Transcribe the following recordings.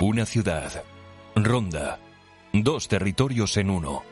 Una ciudad. Ronda. Dos territorios en uno.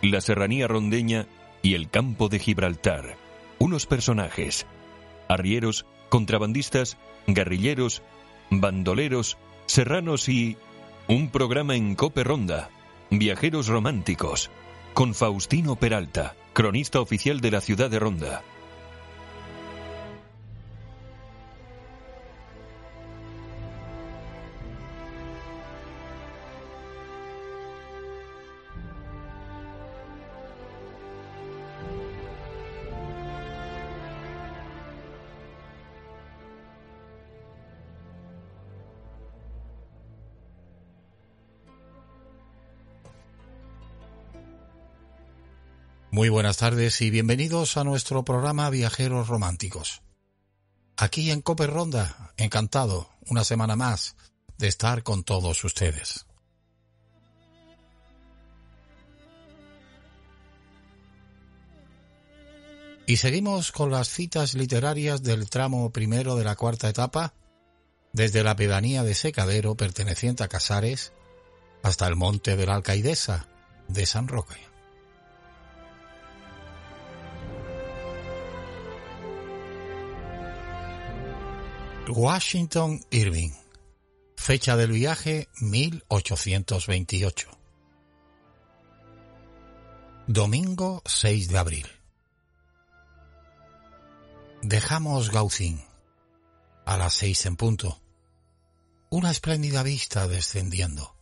La serranía rondeña y el campo de Gibraltar. Unos personajes. Arrieros, contrabandistas, guerrilleros, bandoleros, serranos y... Un programa en Cope Ronda. Viajeros románticos. Con Faustino Peralta, cronista oficial de la ciudad de Ronda. Muy buenas tardes y bienvenidos a nuestro programa Viajeros Románticos. Aquí en Cope Ronda, encantado una semana más de estar con todos ustedes. Y seguimos con las citas literarias del tramo primero de la cuarta etapa, desde la pedanía de Secadero perteneciente a Casares hasta el monte de la Alcaidesa de San Roque. Washington Irving. Fecha del viaje 1828. Domingo 6 de abril. Dejamos Gaucín. A las seis en punto. Una espléndida vista descendiendo.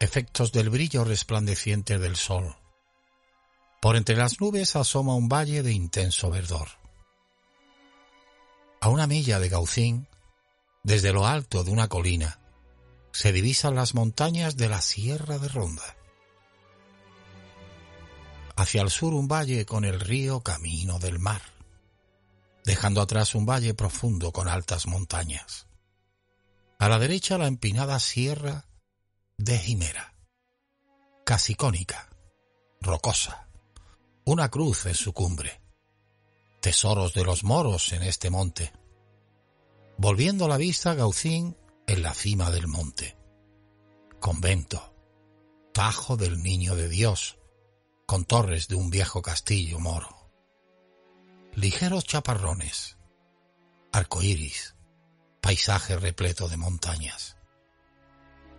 Efectos del brillo resplandeciente del sol. Por entre las nubes asoma un valle de intenso verdor. A una milla de Gaucín, desde lo alto de una colina, se divisan las montañas de la Sierra de Ronda. Hacia el sur un valle con el río camino del mar, dejando atrás un valle profundo con altas montañas. A la derecha la empinada Sierra de Jimera, casi cónica, rocosa, una cruz en su cumbre tesoros de los moros en este monte. Volviendo la vista, Gaucín en la cima del monte. Convento, tajo del Niño de Dios, con torres de un viejo castillo moro. Ligeros chaparrones, arcoíris, paisaje repleto de montañas.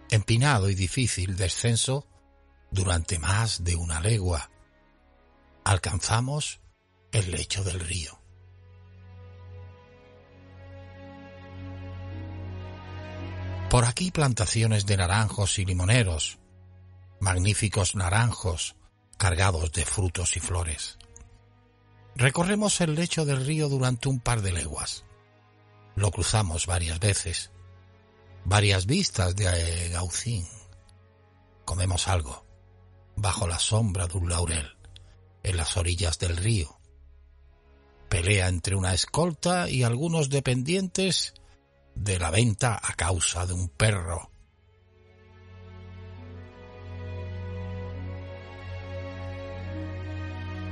Empinado y difícil descenso durante más de una legua. Alcanzamos el lecho del río. Por aquí plantaciones de naranjos y limoneros, magníficos naranjos cargados de frutos y flores. Recorremos el lecho del río durante un par de leguas. Lo cruzamos varias veces. Varias vistas de Gaucín. Comemos algo, bajo la sombra de un laurel, en las orillas del río, pelea entre una escolta y algunos dependientes de la venta a causa de un perro.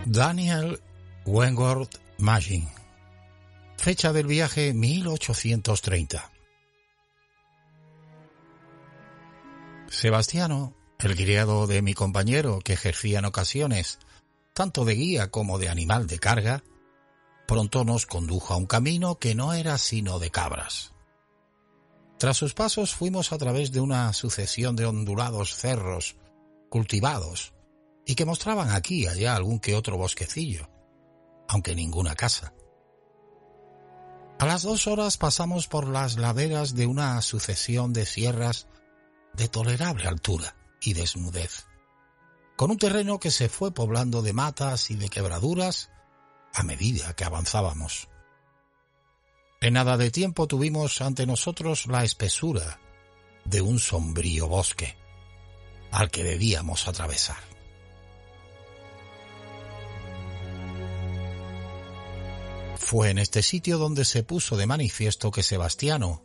Daniel Wentworth Magin. Fecha del viaje 1830. Sebastiano, el criado de mi compañero que ejercía en ocasiones tanto de guía como de animal de carga, pronto nos condujo a un camino que no era sino de cabras. Tras sus pasos fuimos a través de una sucesión de ondulados cerros cultivados y que mostraban aquí y allá algún que otro bosquecillo, aunque ninguna casa. A las dos horas pasamos por las laderas de una sucesión de sierras de tolerable altura y desnudez, con un terreno que se fue poblando de matas y de quebraduras a medida que avanzábamos. En nada de tiempo tuvimos ante nosotros la espesura de un sombrío bosque al que debíamos atravesar. Fue en este sitio donde se puso de manifiesto que Sebastiano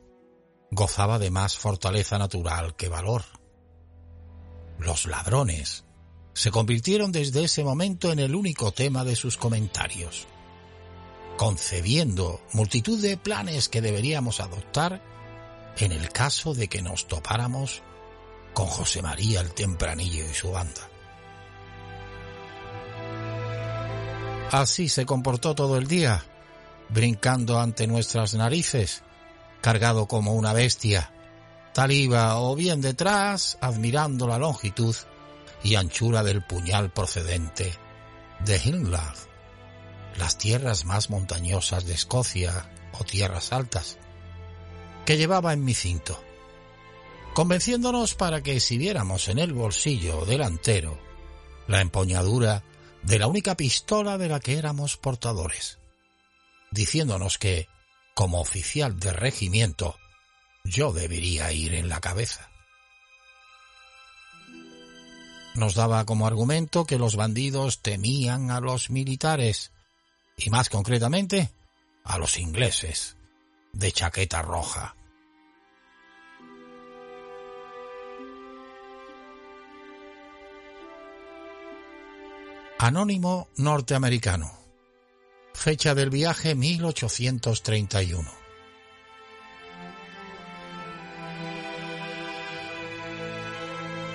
gozaba de más fortaleza natural que valor. Los ladrones se convirtieron desde ese momento en el único tema de sus comentarios, concebiendo multitud de planes que deberíamos adoptar en el caso de que nos topáramos con José María el Tempranillo y su banda. Así se comportó todo el día, brincando ante nuestras narices, cargado como una bestia, tal iba o bien detrás, admirando la longitud y anchura del puñal procedente de Hinland, las tierras más montañosas de Escocia o tierras altas, que llevaba en mi cinto, convenciéndonos para que exhibiéramos en el bolsillo delantero la empuñadura de la única pistola de la que éramos portadores, diciéndonos que, como oficial de regimiento, yo debería ir en la cabeza. Nos daba como argumento que los bandidos temían a los militares, y más concretamente a los ingleses, de chaqueta roja. Anónimo norteamericano. Fecha del viaje 1831.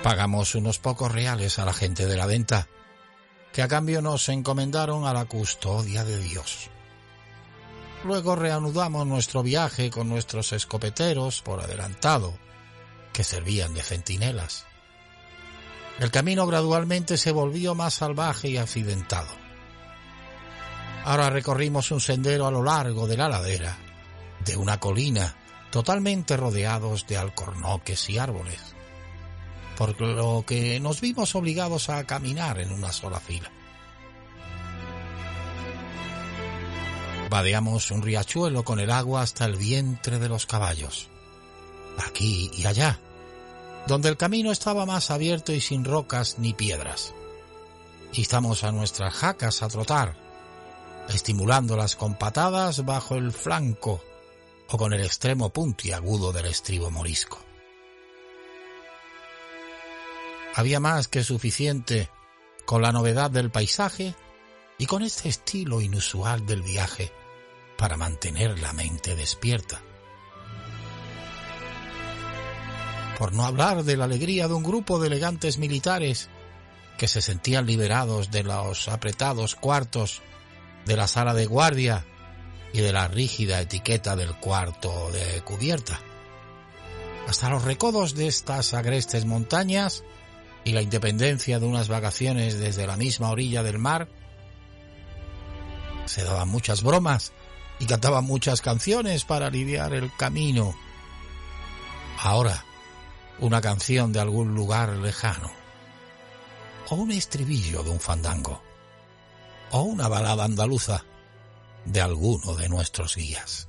Pagamos unos pocos reales a la gente de la venta, que a cambio nos encomendaron a la custodia de Dios. Luego reanudamos nuestro viaje con nuestros escopeteros por adelantado, que servían de centinelas. El camino gradualmente se volvió más salvaje y accidentado. Ahora recorrimos un sendero a lo largo de la ladera, de una colina, totalmente rodeados de alcornoques y árboles, por lo que nos vimos obligados a caminar en una sola fila. Vadeamos un riachuelo con el agua hasta el vientre de los caballos. Aquí y allá, donde el camino estaba más abierto y sin rocas ni piedras. Estamos a nuestras jacas a trotar, estimulándolas con patadas bajo el flanco o con el extremo puntiagudo del estribo morisco. Había más que suficiente con la novedad del paisaje y con este estilo inusual del viaje para mantener la mente despierta. por no hablar de la alegría de un grupo de elegantes militares que se sentían liberados de los apretados cuartos de la sala de guardia y de la rígida etiqueta del cuarto de cubierta. Hasta los recodos de estas agrestes montañas y la independencia de unas vacaciones desde la misma orilla del mar, se daban muchas bromas y cantaban muchas canciones para aliviar el camino. Ahora, una canción de algún lugar lejano, o un estribillo de un fandango, o una balada andaluza de alguno de nuestros guías.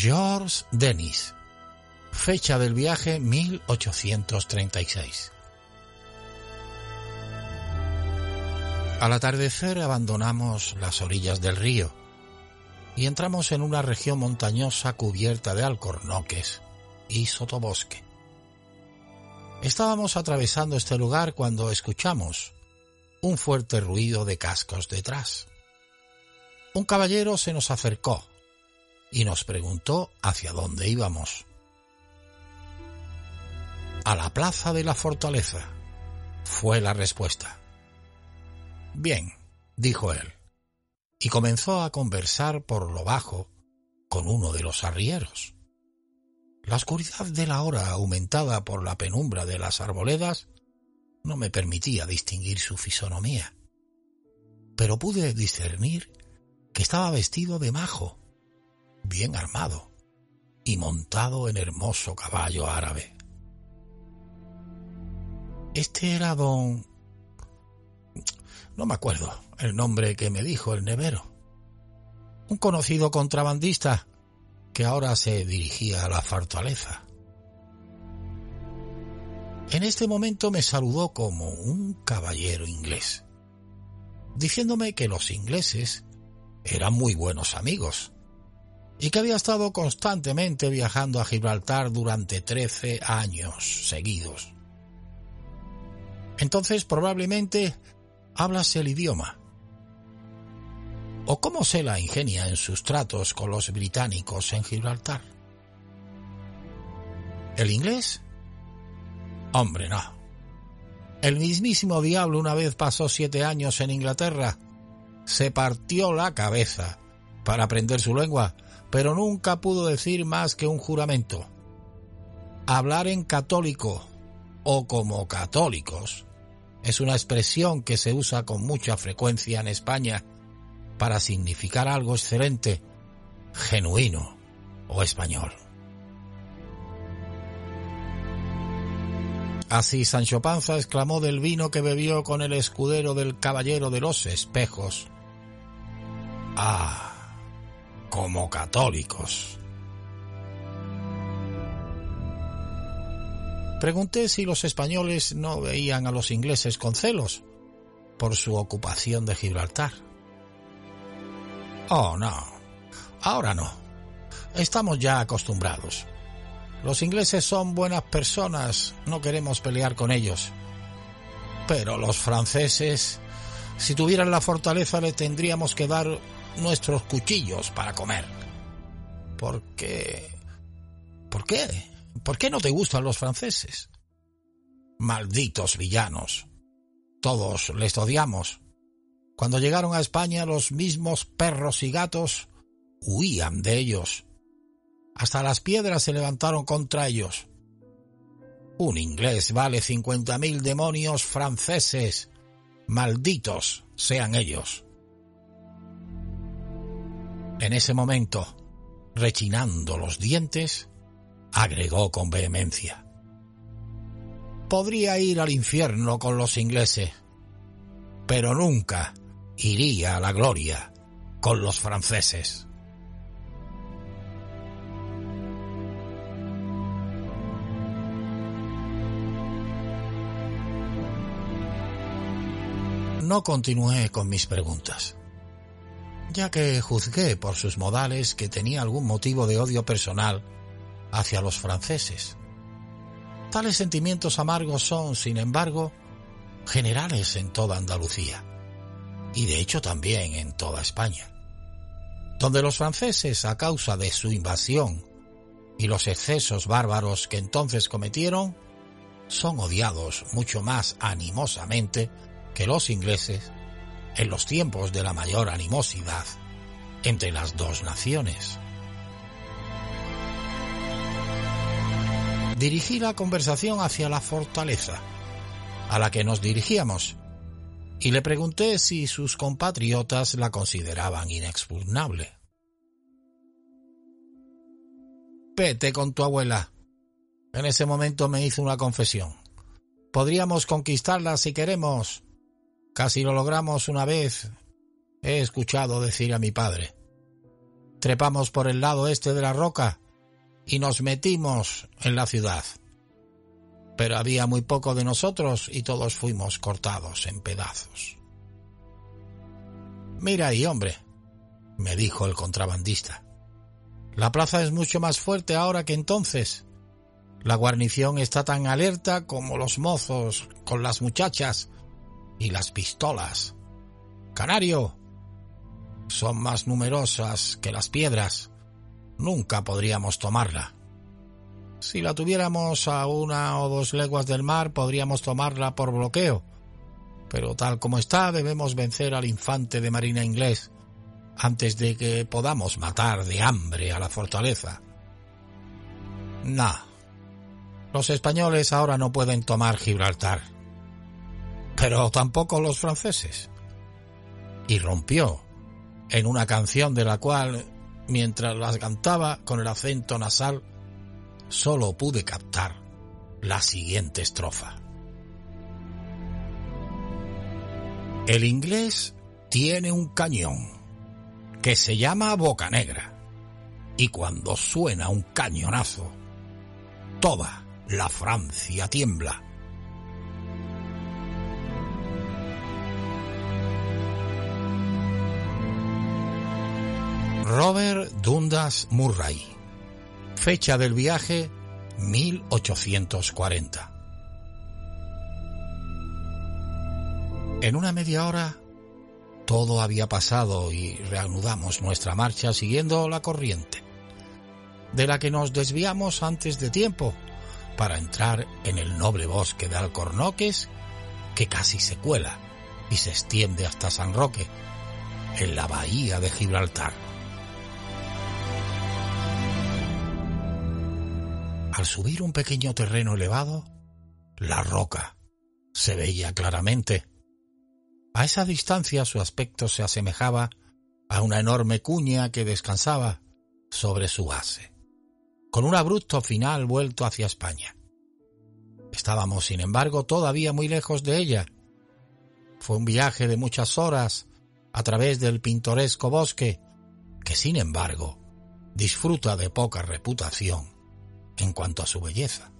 Georges Denis. Fecha del viaje 1836. Al atardecer abandonamos las orillas del río y entramos en una región montañosa cubierta de alcornoques y sotobosque. Estábamos atravesando este lugar cuando escuchamos un fuerte ruido de cascos detrás. Un caballero se nos acercó y nos preguntó hacia dónde íbamos. A la plaza de la fortaleza, fue la respuesta. Bien, dijo él, y comenzó a conversar por lo bajo con uno de los arrieros. La oscuridad de la hora, aumentada por la penumbra de las arboledas, no me permitía distinguir su fisonomía, pero pude discernir que estaba vestido de majo, bien armado y montado en hermoso caballo árabe. Este era don no me acuerdo el nombre que me dijo el nevero. Un conocido contrabandista que ahora se dirigía a la fortaleza. En este momento me saludó como un caballero inglés, diciéndome que los ingleses eran muy buenos amigos y que había estado constantemente viajando a Gibraltar durante trece años seguidos entonces probablemente hablas el idioma. ¿O cómo se la ingenia en sus tratos con los británicos en Gibraltar? ¿El inglés? Hombre, no. El mismísimo diablo una vez pasó siete años en Inglaterra. Se partió la cabeza para aprender su lengua, pero nunca pudo decir más que un juramento. Hablar en católico o como católicos es una expresión que se usa con mucha frecuencia en España para significar algo excelente, genuino o español. Así Sancho Panza exclamó del vino que bebió con el escudero del caballero de los espejos. Ah, como católicos. Pregunté si los españoles no veían a los ingleses con celos por su ocupación de Gibraltar. Oh, no. Ahora no. Estamos ya acostumbrados. Los ingleses son buenas personas, no queremos pelear con ellos. Pero los franceses, si tuvieran la fortaleza, le tendríamos que dar nuestros cuchillos para comer. ¿Por qué? ¿Por qué? ¿Por qué no te gustan los franceses? Malditos villanos. Todos les odiamos. Cuando llegaron a España los mismos perros y gatos huían de ellos. Hasta las piedras se levantaron contra ellos. Un inglés vale cincuenta mil demonios franceses. Malditos sean ellos. En ese momento, rechinando los dientes, agregó con vehemencia. Podría ir al infierno con los ingleses, pero nunca iría a la gloria con los franceses. No continué con mis preguntas ya que juzgué por sus modales que tenía algún motivo de odio personal hacia los franceses. Tales sentimientos amargos son, sin embargo, generales en toda Andalucía, y de hecho también en toda España, donde los franceses, a causa de su invasión y los excesos bárbaros que entonces cometieron, son odiados mucho más animosamente que los ingleses en los tiempos de la mayor animosidad entre las dos naciones. Dirigí la conversación hacia la fortaleza, a la que nos dirigíamos, y le pregunté si sus compatriotas la consideraban inexpugnable. Vete con tu abuela. En ese momento me hizo una confesión. Podríamos conquistarla si queremos, Casi lo logramos una vez, he escuchado decir a mi padre. Trepamos por el lado este de la roca y nos metimos en la ciudad. Pero había muy poco de nosotros y todos fuimos cortados en pedazos. Mira ahí, hombre, me dijo el contrabandista. La plaza es mucho más fuerte ahora que entonces. La guarnición está tan alerta como los mozos con las muchachas y las pistolas. Canario. Son más numerosas que las piedras. Nunca podríamos tomarla. Si la tuviéramos a una o dos leguas del mar, podríamos tomarla por bloqueo. Pero tal como está, debemos vencer al infante de marina inglés antes de que podamos matar de hambre a la fortaleza. Nah. Los españoles ahora no pueden tomar Gibraltar pero tampoco los franceses. Y rompió en una canción de la cual, mientras las cantaba con el acento nasal, solo pude captar la siguiente estrofa. El inglés tiene un cañón que se llama Boca Negra y cuando suena un cañonazo, toda la Francia tiembla. Robert Dundas Murray. Fecha del viaje 1840. En una media hora todo había pasado y reanudamos nuestra marcha siguiendo la corriente, de la que nos desviamos antes de tiempo para entrar en el noble bosque de alcornoques que casi se cuela y se extiende hasta San Roque, en la bahía de Gibraltar. Al subir un pequeño terreno elevado, la roca se veía claramente. A esa distancia su aspecto se asemejaba a una enorme cuña que descansaba sobre su base, con un abrupto final vuelto hacia España. Estábamos, sin embargo, todavía muy lejos de ella. Fue un viaje de muchas horas a través del pintoresco bosque, que, sin embargo, disfruta de poca reputación en cuanto a su belleza.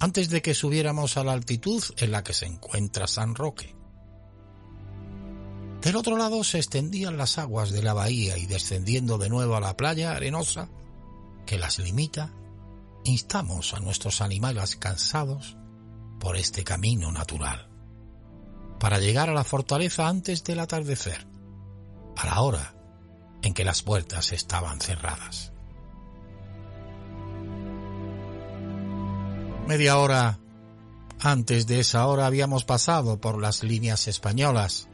Antes de que subiéramos a la altitud en la que se encuentra San Roque. Del otro lado se extendían las aguas de la bahía y descendiendo de nuevo a la playa arenosa que las limita, instamos a nuestros animales cansados por este camino natural, para llegar a la fortaleza antes del atardecer, a la hora en que las puertas estaban cerradas. Media hora antes de esa hora habíamos pasado por las líneas españolas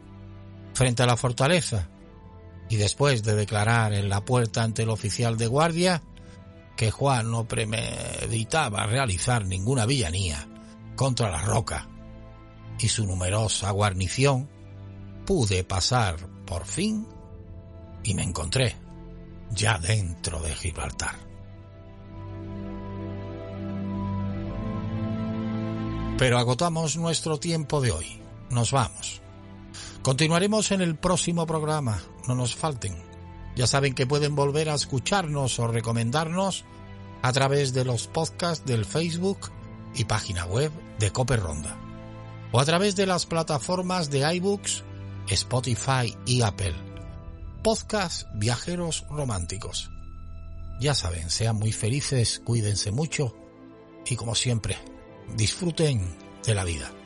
frente a la fortaleza y después de declarar en la puerta ante el oficial de guardia que Juan no premeditaba realizar ninguna villanía contra la roca y su numerosa guarnición, pude pasar por fin y me encontré ya dentro de Gibraltar. Pero agotamos nuestro tiempo de hoy. Nos vamos. Continuaremos en el próximo programa. No nos falten. Ya saben que pueden volver a escucharnos o recomendarnos a través de los podcasts del Facebook y página web de Cope Ronda o a través de las plataformas de iBooks, Spotify y Apple. Podcast Viajeros Románticos. Ya saben, sean muy felices, cuídense mucho y como siempre, disfruten de la vida.